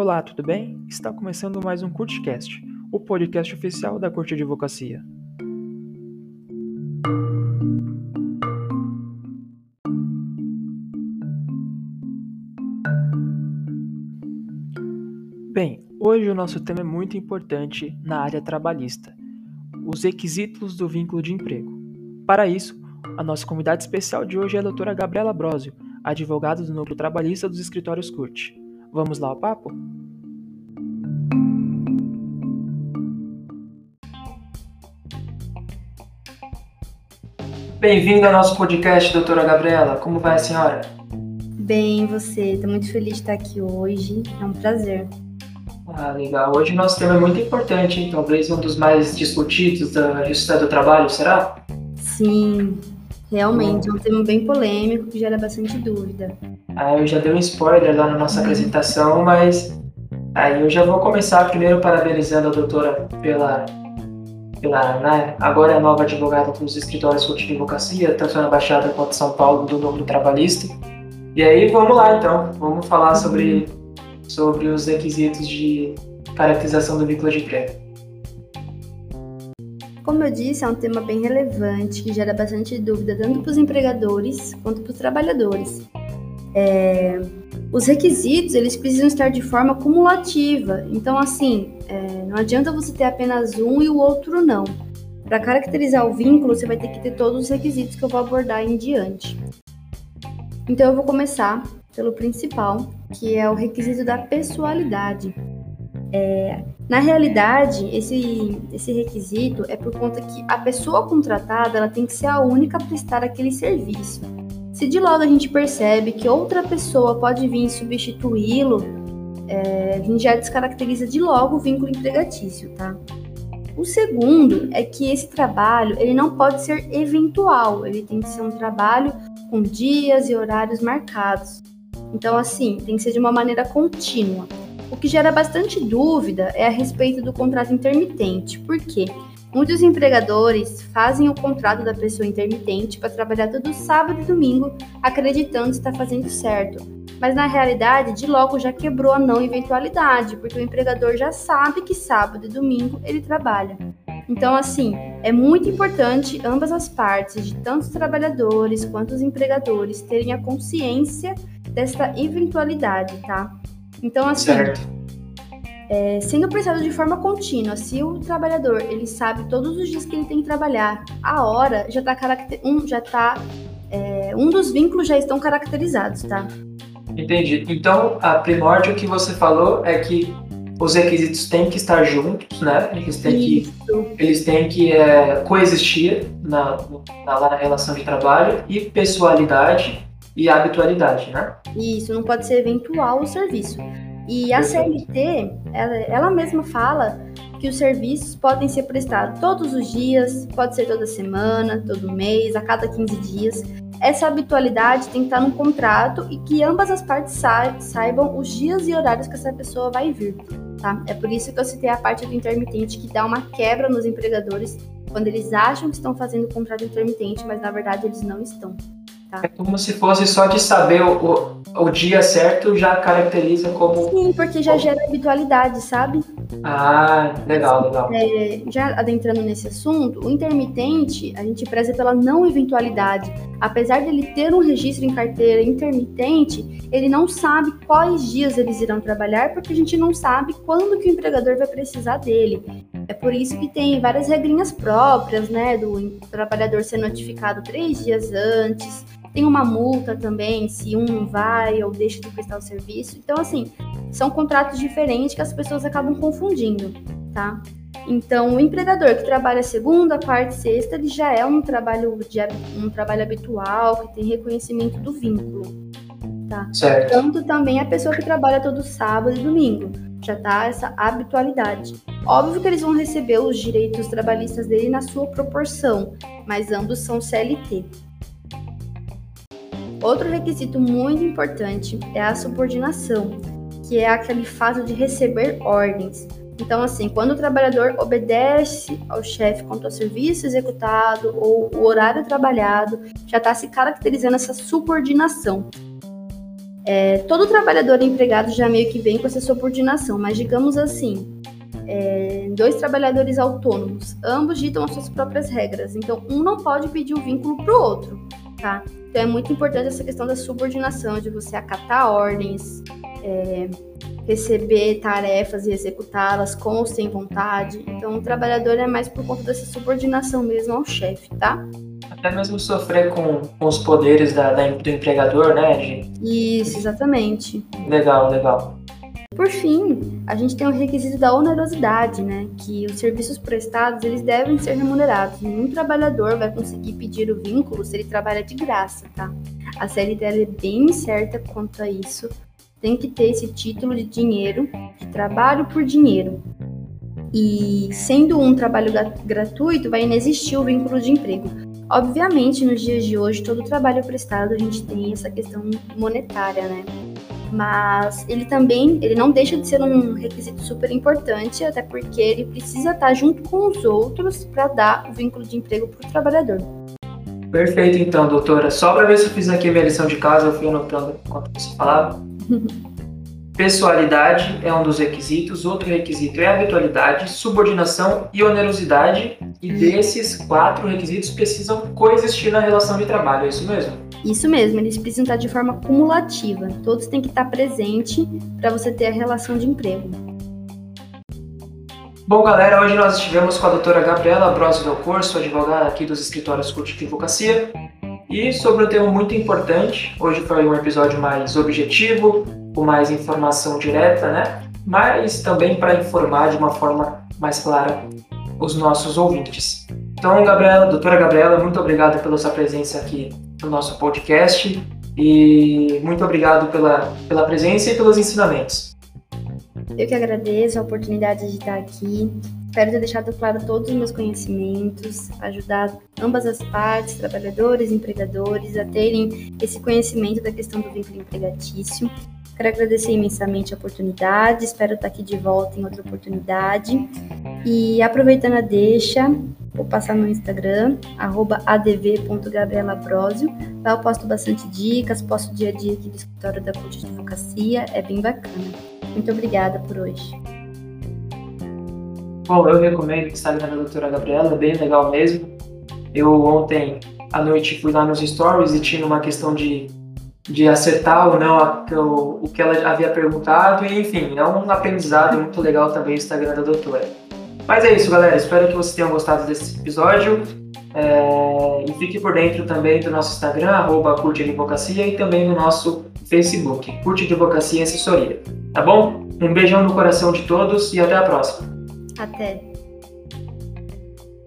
Olá, tudo bem? Está começando mais um CurtCast, o podcast oficial da Corte de Advocacia. Bem, hoje o nosso tema é muito importante na área trabalhista: os requisitos do vínculo de emprego. Para isso, a nossa convidada especial de hoje é a doutora Gabriela Brosio, advogada do Núcleo Trabalhista dos Escritórios CURT. Vamos lá ao papo? Bem-vinda ao nosso podcast, doutora Gabriela. Como vai a senhora? Bem, você. Estou muito feliz de estar aqui hoje. É um prazer. Ah, legal. Hoje o nosso tema é muito importante, hein? talvez um dos mais discutidos da Justiça do Trabalho, será? Sim, realmente. É um tema bem polêmico que gera bastante dúvida. Ah, eu já dei um spoiler lá na nossa apresentação, mas aí eu já vou começar primeiro parabenizando a doutora pela pela né, agora é nova advogada dos escritórios de advocacia, tanto na Baixada quanto em São Paulo, do núcleo trabalhista. E aí vamos lá então, vamos falar sobre, sobre os requisitos de caracterização do vínculo de emprego. Como eu disse, é um tema bem relevante que gera bastante dúvida tanto para os empregadores quanto para os trabalhadores. É, os requisitos eles precisam estar de forma cumulativa. Então, assim, é, não adianta você ter apenas um e o outro não. Para caracterizar o vínculo, você vai ter que ter todos os requisitos que eu vou abordar em diante. Então, eu vou começar pelo principal, que é o requisito da pessoalidade. É, na realidade, esse, esse requisito é por conta que a pessoa contratada ela tem que ser a única a prestar aquele serviço. Se de logo a gente percebe que outra pessoa pode vir substituí-lo, é, a gente já descaracteriza de logo o vínculo empregatício, tá? O segundo é que esse trabalho ele não pode ser eventual, ele tem que ser um trabalho com dias e horários marcados. Então, assim, tem que ser de uma maneira contínua. O que gera bastante dúvida é a respeito do contrato intermitente. Por quê? Muitos empregadores fazem o contrato da pessoa intermitente para trabalhar todo sábado e domingo, acreditando estar fazendo certo. Mas na realidade, de logo já quebrou a não eventualidade, porque o empregador já sabe que sábado e domingo ele trabalha. Então, assim, é muito importante ambas as partes, de tanto os trabalhadores quanto os empregadores, terem a consciência desta eventualidade, tá? Então, assim, certo é, sendo prestado de forma contínua. Se o trabalhador ele sabe todos os dias que ele tem que trabalhar, a hora já está caracter... um já tá é, um dos vínculos já estão caracterizados, tá? Entendi. Então, a primórdia que você falou é que os requisitos têm que estar juntos, né? Eles têm Isso. que, eles têm que é, coexistir na, na, na relação de trabalho e pessoalidade e habitualidade, né? Isso, não pode ser eventual o serviço. E a CLT, ela, ela mesma fala que os serviços podem ser prestados todos os dias, pode ser toda semana, todo mês, a cada 15 dias. Essa habitualidade tem que estar no contrato e que ambas as partes sa saibam os dias e horários que essa pessoa vai vir. Tá? É por isso que eu citei a parte do intermitente, que dá uma quebra nos empregadores quando eles acham que estão fazendo o contrato intermitente, mas na verdade eles não estão. Tá. É como se fosse só de saber o, o, o, dia certo já caracteriza como. Sim, porque já gera habitualidade, sabe? Ah, legal, legal. É, já adentrando nesse assunto, o intermitente, a gente preza pela não eventualidade. Apesar dele ter um registro em carteira intermitente, ele não sabe quais dias eles irão trabalhar, porque a gente não sabe quando que o empregador vai precisar dele. É por isso que tem várias regrinhas próprias, né, do trabalhador ser notificado três dias antes, tem uma multa também se um vai ou deixa de prestar o serviço. Então, assim, são contratos diferentes que as pessoas acabam confundindo, tá? Então, o empregador que trabalha segunda, quarta e sexta, ele já é um trabalho, de, um trabalho habitual, que tem reconhecimento do vínculo, tá? Certo. Tanto também a pessoa que trabalha todo sábado e domingo, já tá essa habitualidade. Óbvio que eles vão receber os direitos trabalhistas dele na sua proporção, mas ambos são CLT. Outro requisito muito importante é a subordinação, que é aquele fato de receber ordens. Então, assim, quando o trabalhador obedece ao chefe quanto ao serviço executado ou o horário trabalhado, já está se caracterizando essa subordinação. É, todo trabalhador empregado já meio que vem com essa subordinação, mas digamos assim, é, dois trabalhadores autônomos, ambos ditam as suas próprias regras, então um não pode pedir o vínculo para o outro, tá? Então é muito importante essa questão da subordinação, de você acatar ordens, é, receber tarefas e executá-las com ou sem vontade. Então, o trabalhador é mais por conta dessa subordinação mesmo ao chefe, tá? Até mesmo sofrer com, com os poderes da, da, do empregador, né, Gi? Isso, exatamente. Legal, legal. Por fim, a gente tem o requisito da onerosidade, né? Que os serviços prestados eles devem ser remunerados. Nenhum trabalhador vai conseguir pedir o vínculo se ele trabalha de graça, tá? A série dela é bem certa quanto a isso tem que ter esse título de dinheiro, de trabalho por dinheiro. E sendo um trabalho gratuito, vai inexistir o vínculo de emprego. Obviamente, nos dias de hoje, todo trabalho prestado a gente tem essa questão monetária, né? Mas ele também, ele não deixa de ser um requisito super importante, até porque ele precisa estar junto com os outros para dar o vínculo de emprego para o trabalhador. Perfeito, então, doutora. Só para ver se eu fiz aqui a minha lição de casa, eu fui anotando enquanto você falava. Pessoalidade é um dos requisitos, outro requisito é habitualidade, subordinação e onerosidade, e desses quatro requisitos precisam coexistir na relação de trabalho, é isso mesmo? Isso mesmo, eles precisam estar de forma cumulativa, todos têm que estar presentes para você ter a relação de emprego. Bom, galera, hoje nós estivemos com a doutora Gabriela Brosio Del Corso, advogada aqui dos escritórios Curte de Advocacia, e sobre um tema muito importante, hoje foi um episódio mais objetivo, com mais informação direta, né? Mas também para informar de uma forma mais clara os nossos ouvintes. Então, Gabriela, doutora Gabriela, muito obrigado pela sua presença aqui no nosso podcast e muito obrigado pela, pela presença e pelos ensinamentos. Eu que agradeço a oportunidade de estar aqui Espero ter deixado claro todos os meus conhecimentos, ajudar ambas as partes, trabalhadores e empregadores, a terem esse conhecimento da questão do vínculo empregatício. Quero agradecer imensamente a oportunidade, espero estar aqui de volta em outra oportunidade. E aproveitando a deixa, vou passar no Instagram, adv.gabrielabrosio. Lá eu posto bastante dicas, posto dia a dia aqui do escritório da Cult de Advocacia, é bem bacana. Muito obrigada por hoje. Bom, eu recomendo o Instagram da doutora Gabriela, bem legal mesmo. Eu ontem à noite fui lá nos stories e tinha uma questão de, de acertar ou não a, o, o que ela havia perguntado, e enfim, é um aprendizado muito legal também o Instagram da doutora. Mas é isso, galera. Espero que vocês tenham gostado desse episódio. É, e fique por dentro também do nosso Instagram, arroba Curte Advocacia, e também no nosso Facebook, Curte Advocacia e Assessoria. Tá bom? Um beijão no coração de todos e até a próxima. Até!